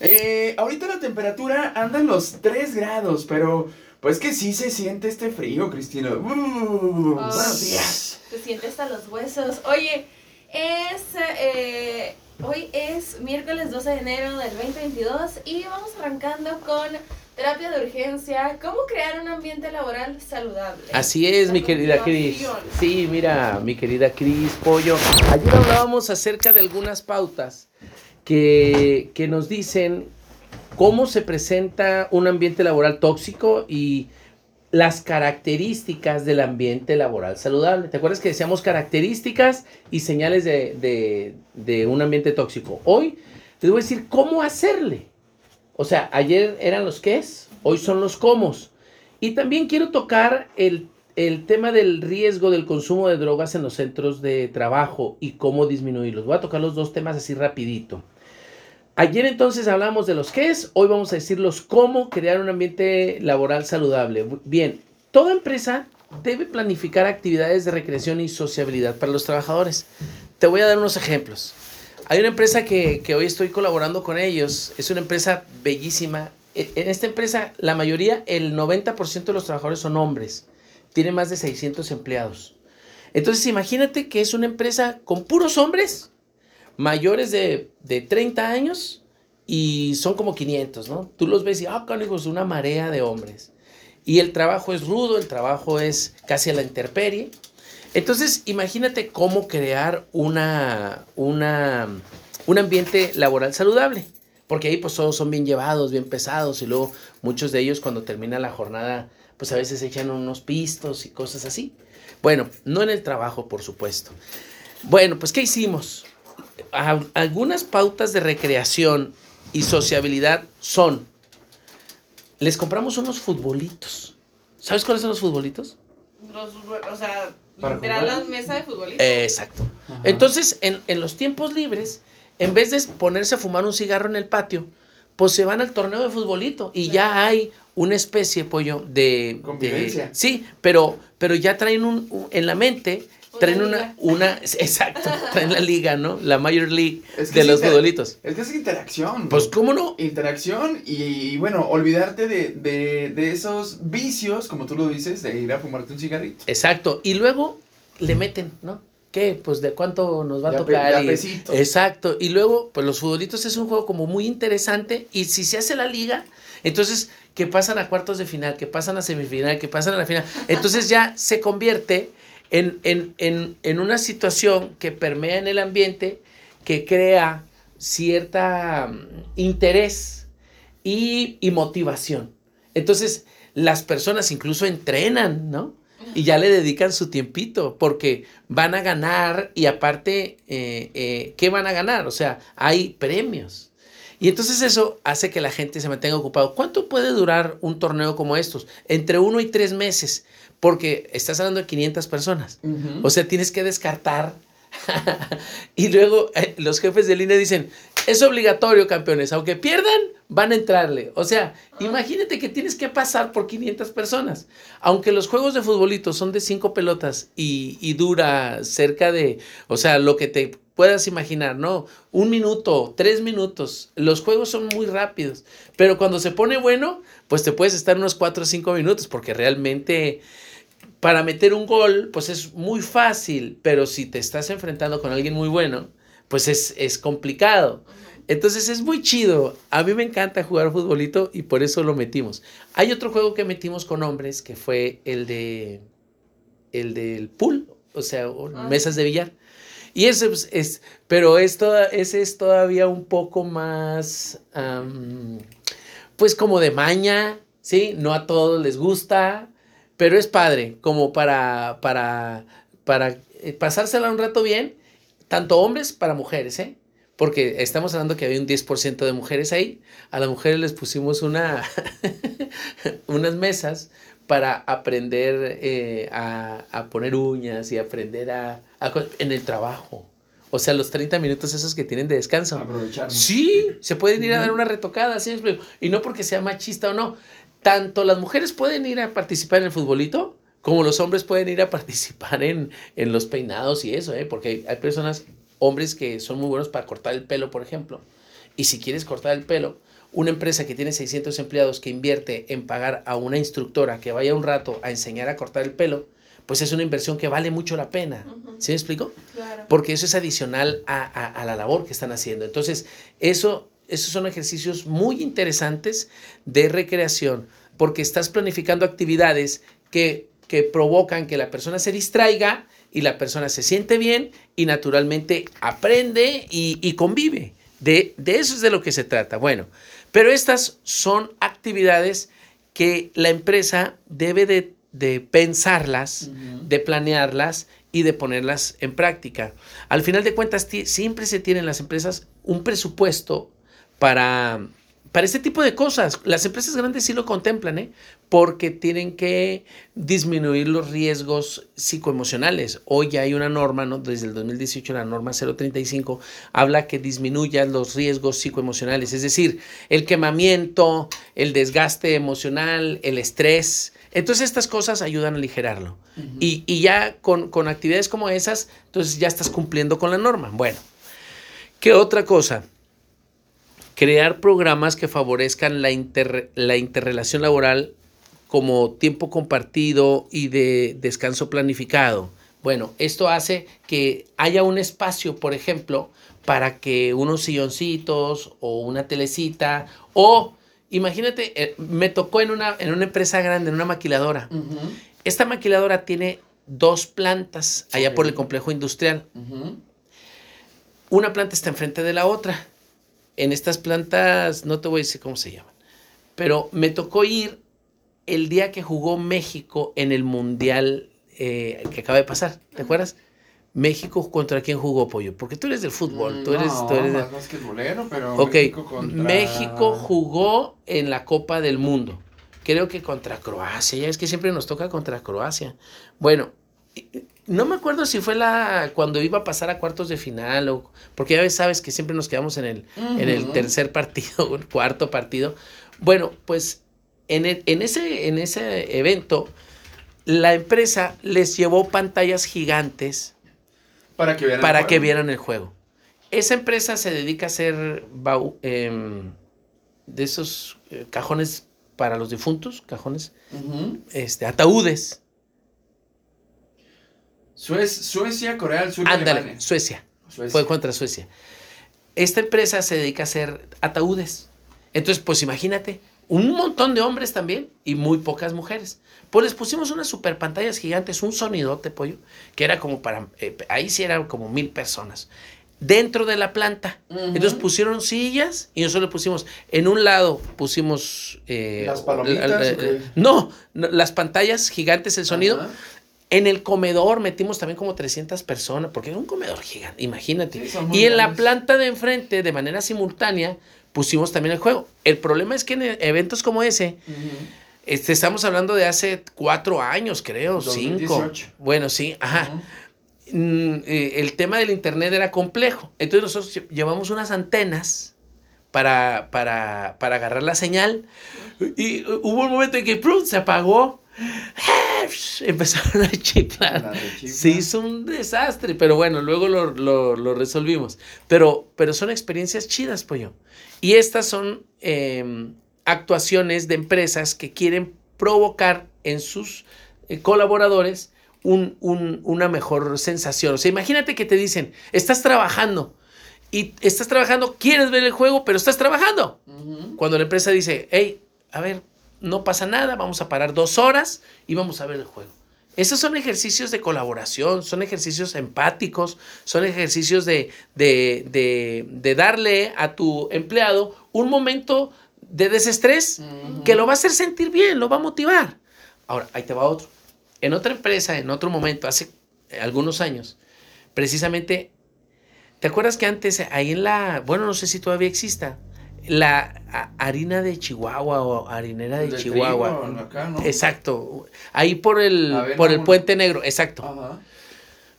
Eh, ahorita la temperatura anda en los 3 grados, pero pues que sí se siente este frío, Cristina. Uh, buenos días. Se siente hasta los huesos. Oye, es... Eh, hoy es miércoles 12 de enero del 2022 y vamos arrancando con terapia de urgencia. ¿Cómo crear un ambiente laboral saludable? Así es, mi querida Cris. Sí, mira, mi querida Cris Pollo. Ayer hablábamos acerca de algunas pautas que, nos dicen cómo se presenta un ambiente laboral tóxico y las características del ambiente laboral saludable. ¿Te acuerdas que decíamos características y señales de, de, un ambiente tóxico? Hoy te voy a decir cómo hacerle. O sea, ayer eran los qué es, hoy son los cómo. Y también quiero tocar el, el tema del riesgo del consumo de drogas en los centros de trabajo y cómo disminuirlos. Voy a tocar los dos temas así rapidito. Ayer entonces hablamos de los qué es, hoy vamos a decir los cómo crear un ambiente laboral saludable. Bien, toda empresa debe planificar actividades de recreación y sociabilidad para los trabajadores. Te voy a dar unos ejemplos. Hay una empresa que, hoy estoy colaborando con ellos, es una empresa bellísima. E, en esta empresa, la mayoría, el 90% de los trabajadores son hombres. Tiene más de 600 empleados. Entonces, imagínate que es una empresa con puros hombres mayores de, de 30 años y son como 500, ¿no? Tú los ves y, ah, es una marea de hombres. Y el trabajo es rudo, el trabajo es casi a la intemperie. Entonces, imagínate cómo crear una, una, un ambiente laboral saludable. Porque ahí pues todos son bien llevados, bien pesados y luego muchos de ellos cuando termina la jornada pues a veces echan unos pistos y cosas así. Bueno, no en el trabajo, por supuesto. Bueno, pues ¿qué hicimos? Algunas pautas de recreación y sociabilidad son, les compramos unos futbolitos. ¿Sabes cuáles son los futbolitos? Los, o sea, literal las mesas de futbolitos. exacto. Entonces, en, en, los tiempos libres, en vez de ponerse a fumar un cigarro en el patio, pues se van al torneo de futbolito y ya hay una especie, pollo, de... Convivencia. sí, pero, pero ya traen un, en la mente traen una, una, exacto, traen la liga, ¿no? La Major League de los futbolitos. Es que es interacción. Pues, ¿cómo no? Interacción y, bueno, olvidarte de, de, de, esos vicios, como tú lo dices, de ir a fumarte un cigarrito. Exacto, y luego le meten, ¿no? ¿Qué? Pues de cuánto nos va a tocar. exacto, y luego, pues los futbolitos es un juego como muy interesante y si se hace la liga, entonces que pasan a cuartos de final, que pasan a semifinal, que pasan a la final, entonces ya se convierte en, una situación que permea en el ambiente, que crea cierta mm, interés y, motivación. Entonces, las personas incluso entrenan, ¿no? Y ya le dedican su tiempito porque van a ganar y aparte, eh, eh, ¿qué van a ganar? O sea, hay premios. Y entonces eso hace que la gente se mantenga ocupado. ¿Cuánto puede durar un torneo como estos? Entre uno y tres meses porque estás hablando de 500 personas. O sea, tienes que descartar. y luego eh, los jefes de línea dicen, es obligatorio, campeones, aunque pierdan, van a entrarle. O sea, imagínate que tienes que pasar por 500 personas. Aunque los juegos de futbolito son de 5 pelotas y, y dura cerca de, o sea, lo que te puedas imaginar, ¿no? Un minuto, tres minutos. Los juegos son muy rápidos. Pero cuando se pone bueno, pues te puedes estar unos 4 o 5 minutos porque realmente para meter un gol, pues es muy fácil, pero si te estás enfrentando con alguien muy bueno, pues es, complicado. Entonces es muy chido. A mí me encanta jugar futbolito y por eso lo metimos. Hay otro juego que metimos con hombres que fue el de el del pool, o sea, ah. mesas de billar. Y ese pues, es, pero es ese es todavía un poco más, pues como de maña, ¿sí? No a todos les gusta, pero es padre, como para, para, para eh, pasársela un rato bien, tanto hombres para mujeres, ¿eh? Porque estamos hablando que había un 10% de mujeres ahí. A las mujeres les pusimos una, unas mesas para aprender eh, a, poner uñas y aprender a, en el trabajo. O sea, los 30 minutos esos que tienen de descanso. Aprovechar. Sí, se pueden ir a dar una retocada, ¿sí? Y no porque sea machista o no, tanto las mujeres pueden ir a participar en el futbolito como los hombres pueden ir a participar en, en los peinados y eso, ¿eh? porque hay, personas, hombres que son muy buenos para cortar el pelo, por ejemplo. Y si quieres cortar el pelo, una empresa que tiene 600 empleados que invierte en pagar a una instructora que vaya un rato a enseñar a cortar el pelo, pues es una inversión que vale mucho la pena. ¿Sí me explico? Claro. Porque eso es adicional a, la labor que están haciendo. Entonces, eso, esos son ejercicios muy interesantes de recreación, porque estás planificando actividades que, que provocan que la persona se distraiga y la persona se siente bien y naturalmente aprende y, convive. De, eso es de lo que se trata. Bueno, pero estas son actividades que la empresa debe de, pensarlas, de planearlas y de ponerlas en práctica. Al final de cuentas, siempre se tienen las empresas un presupuesto para, para este tipo de cosas. Las empresas grandes sí lo contemplan, ¿eh? porque tienen que disminuir los riesgos psicoemocionales. Hoy ya hay una norma, ¿no? desde el 2018 la norma 035 habla que disminuyan los riesgos psicoemocionales, es decir, el quemamiento, el desgaste emocional, el estrés. Entonces estas cosas ayudan a aligerarlo. y, y, ya con, con actividades como esas, entonces ya estás cumpliendo con la norma. Bueno, ¿qué otra cosa? crear programas que favorezcan la, la interrelación laboral como tiempo compartido y de descanso planificado. Bueno, esto hace que haya un espacio, por ejemplo, para que unos silloncitos o una telecita o imagínate, eh, me tocó en una, en una empresa grande, en una maquiladora. Esta maquiladora tiene dos plantas allá por el complejo industrial. Una planta está enfrente de la otra en estas plantas, no te voy a decir cómo se llaman, pero me tocó ir el día que jugó México en el Mundial eh, que acaba de pasar, ¿te acuerdas? México contra quién jugó Pollo, porque tú eres del fútbol, tú eres, tú eres más pero México, contra... México jugó en la Copa del Mundo. Creo que contra Croacia, ya es que siempre nos toca contra Croacia. Bueno, no me acuerdo si fue la cuando iba a pasar a cuartos de final o porque ya sabes que siempre nos quedamos en el, en el tercer partido, el cuarto partido. Bueno, pues en, en, ese, en ese evento la empresa les llevó pantallas gigantes para que vieran, para el, que juego. vieran el juego. Esa empresa se dedica a hacer eh, de esos eh, cajones para los difuntos, cajones, este, ataúdes Suecia, Corea del Sur. Ándale, Suecia. Fue contra Suecia. Esta empresa se dedica a hacer ataúdes. Entonces, pues imagínate, un montón de hombres también y muy pocas mujeres. Pues les pusimos unas super pantallas gigantes, un sonidote, pollo, que era como para, eh, ahí sí eran como mil personas, dentro de la planta. Entonces pusieron sillas y nosotros le pusimos, en un lado pusimos... Eh, ¿Las palomitas? no, las pantallas gigantes, el sonido. En el comedor metimos también como 300 personas, porque era un comedor gigante, imagínate. y en la planta de enfrente, de manera simultánea, pusimos también el juego. El problema es que en eventos como ese, este, estamos hablando de hace cuatro años, creo, cinco. Bueno, sí, ajá. Mm, eh, el tema del internet era complejo. Entonces nosotros llevamos unas antenas para, para, para agarrar la señal. Y hubo un momento en que se apagó Empezaron a chiflar. Se hizo un desastre, pero bueno, luego lo, resolvimos. Pero, pero son experiencias chidas, pollo. Y estas son em, actuaciones de empresas que quieren provocar en sus eh, colaboradores una mejor sensación. O sea, imagínate que te dicen, estás trabajando y estás trabajando, quieres ver el juego, pero estás trabajando. Cuando la empresa dice, hey, a ver, no pasa nada, vamos a parar dos horas y vamos a ver el juego. Esos son ejercicios de colaboración, son ejercicios empáticos, son ejercicios de, de, darle a tu empleado un momento de desestrés que lo va a hacer sentir bien, lo va a motivar. Ahora, ahí te va otro. En otra empresa, en otro momento, hace algunos años, precisamente, ¿te acuerdas que antes ahí en la, bueno, no sé si todavía exista, la harina de Chihuahua o harinera de, Chihuahua. Exacto. Ahí por el, por el Puente Negro, exacto.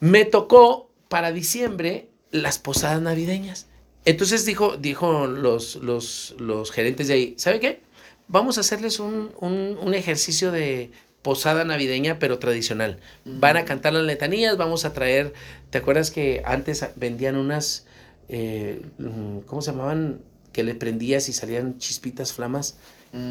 Me tocó para diciembre las posadas navideñas. Entonces dijo, dijo los, los, los gerentes de ahí, ¿sabe qué? Vamos a hacerles un, un, ejercicio de posada navideña, pero tradicional. Van a cantar las letanías, vamos a traer, ¿te acuerdas que antes vendían unas, eh, ¿cómo se llamaban? Que le prendías y salían chispitas, flamas,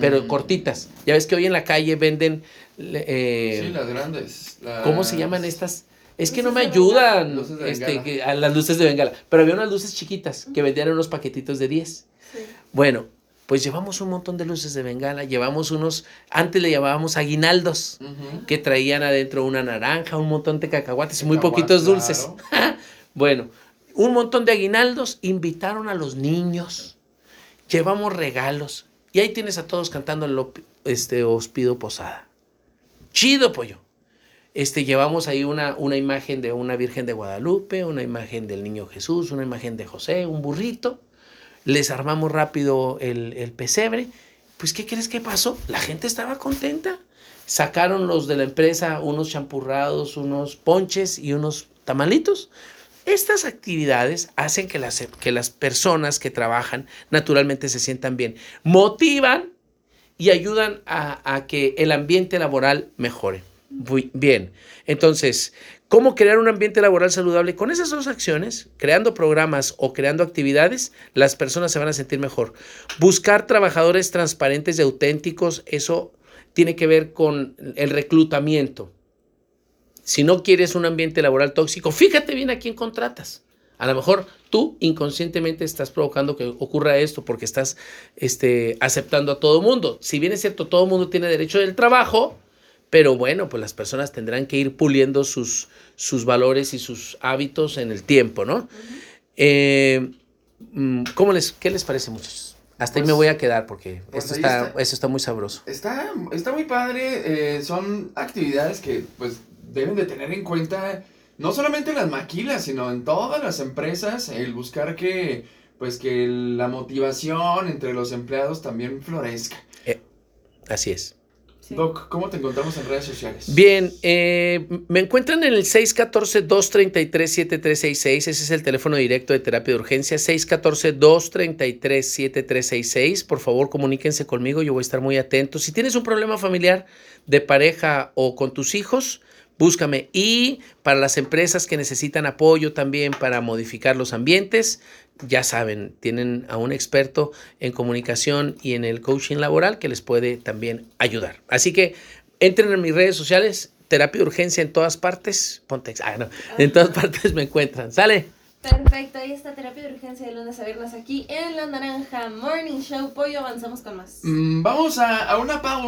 pero mm. cortitas. Ya ves que hoy en la calle venden... Eh, sí, las grandes. ¿Cómo se llaman estas? Es que no me ayudan este, a las luces de bengala. Pero había unas luces chiquitas que vendían unos paquetitos de 10. Bueno, pues llevamos un montón de luces de bengala, llevamos unos, antes le llamábamos aguinaldos, que traían adentro una naranja, un montón de cacahuates y muy poquitos dulces. bueno, un montón de aguinaldos, invitaron a los niños, llevamos regalos, y ahí tienes a todos cantando el este, Os pido posada. Chido, pollo. Este, llevamos ahí una, una imagen de una Virgen de Guadalupe, una imagen del Niño Jesús, una imagen de José, un burrito les armamos rápido el, pesebre. Pues, ¿qué crees que pasó? La gente estaba contenta. Sacaron los de la empresa unos champurrados, unos ponches y unos tamalitos. Estas actividades hacen que las, que las personas que trabajan naturalmente se sientan bien, motivan y ayudan a, que el ambiente laboral mejore. Muy bien. Entonces, ¿Cómo crear un ambiente laboral saludable? Con esas dos acciones, creando programas o creando actividades, las personas se van a sentir mejor. Buscar trabajadores transparentes y auténticos, eso tiene que ver con el reclutamiento. Si no quieres un ambiente laboral tóxico, fíjate bien a quién contratas. A lo mejor tú inconscientemente estás provocando que ocurra esto porque estás este, aceptando a todo mundo. Si bien es cierto, todo mundo tiene derecho del trabajo, pero bueno, pues las personas tendrán que ir puliendo sus, sus valores y sus hábitos en el tiempo, ¿no? Eh, mm, ¿cómo les, ¿Qué les parece, muchachos? Hasta ahí me pues, voy a quedar porque pues esto está, está muy sabroso. Está, está muy padre. Eh, son actividades que pues deben de tener en cuenta no solamente en las maquilas, sino en todas las empresas, el buscar que pues que la motivación entre los empleados también florezca. Eh, así es. Doc, ¿cómo te encontramos en redes sociales? Bien, eh, me encuentran en el 614-233-7366. Ese es el teléfono directo de terapia de urgencia. 614-233-7366. Por favor, comuníquense conmigo. Yo voy a estar muy atento. Si tienes un problema familiar de pareja o con tus hijos, búscame. Y para las empresas que necesitan apoyo también para modificar los ambientes, ya saben, tienen a un experto en comunicación y en el coaching laboral que les puede también ayudar. Así que entren en mis redes sociales, terapia de urgencia en todas partes, Pontex, ah, no, en todas partes me encuentran. ¿Sale? Perfecto, ahí está terapia de urgencia de lunes a viernes aquí en La Naranja Morning Show. Pollo, avanzamos con más. Mm, vamos a, a una pausa.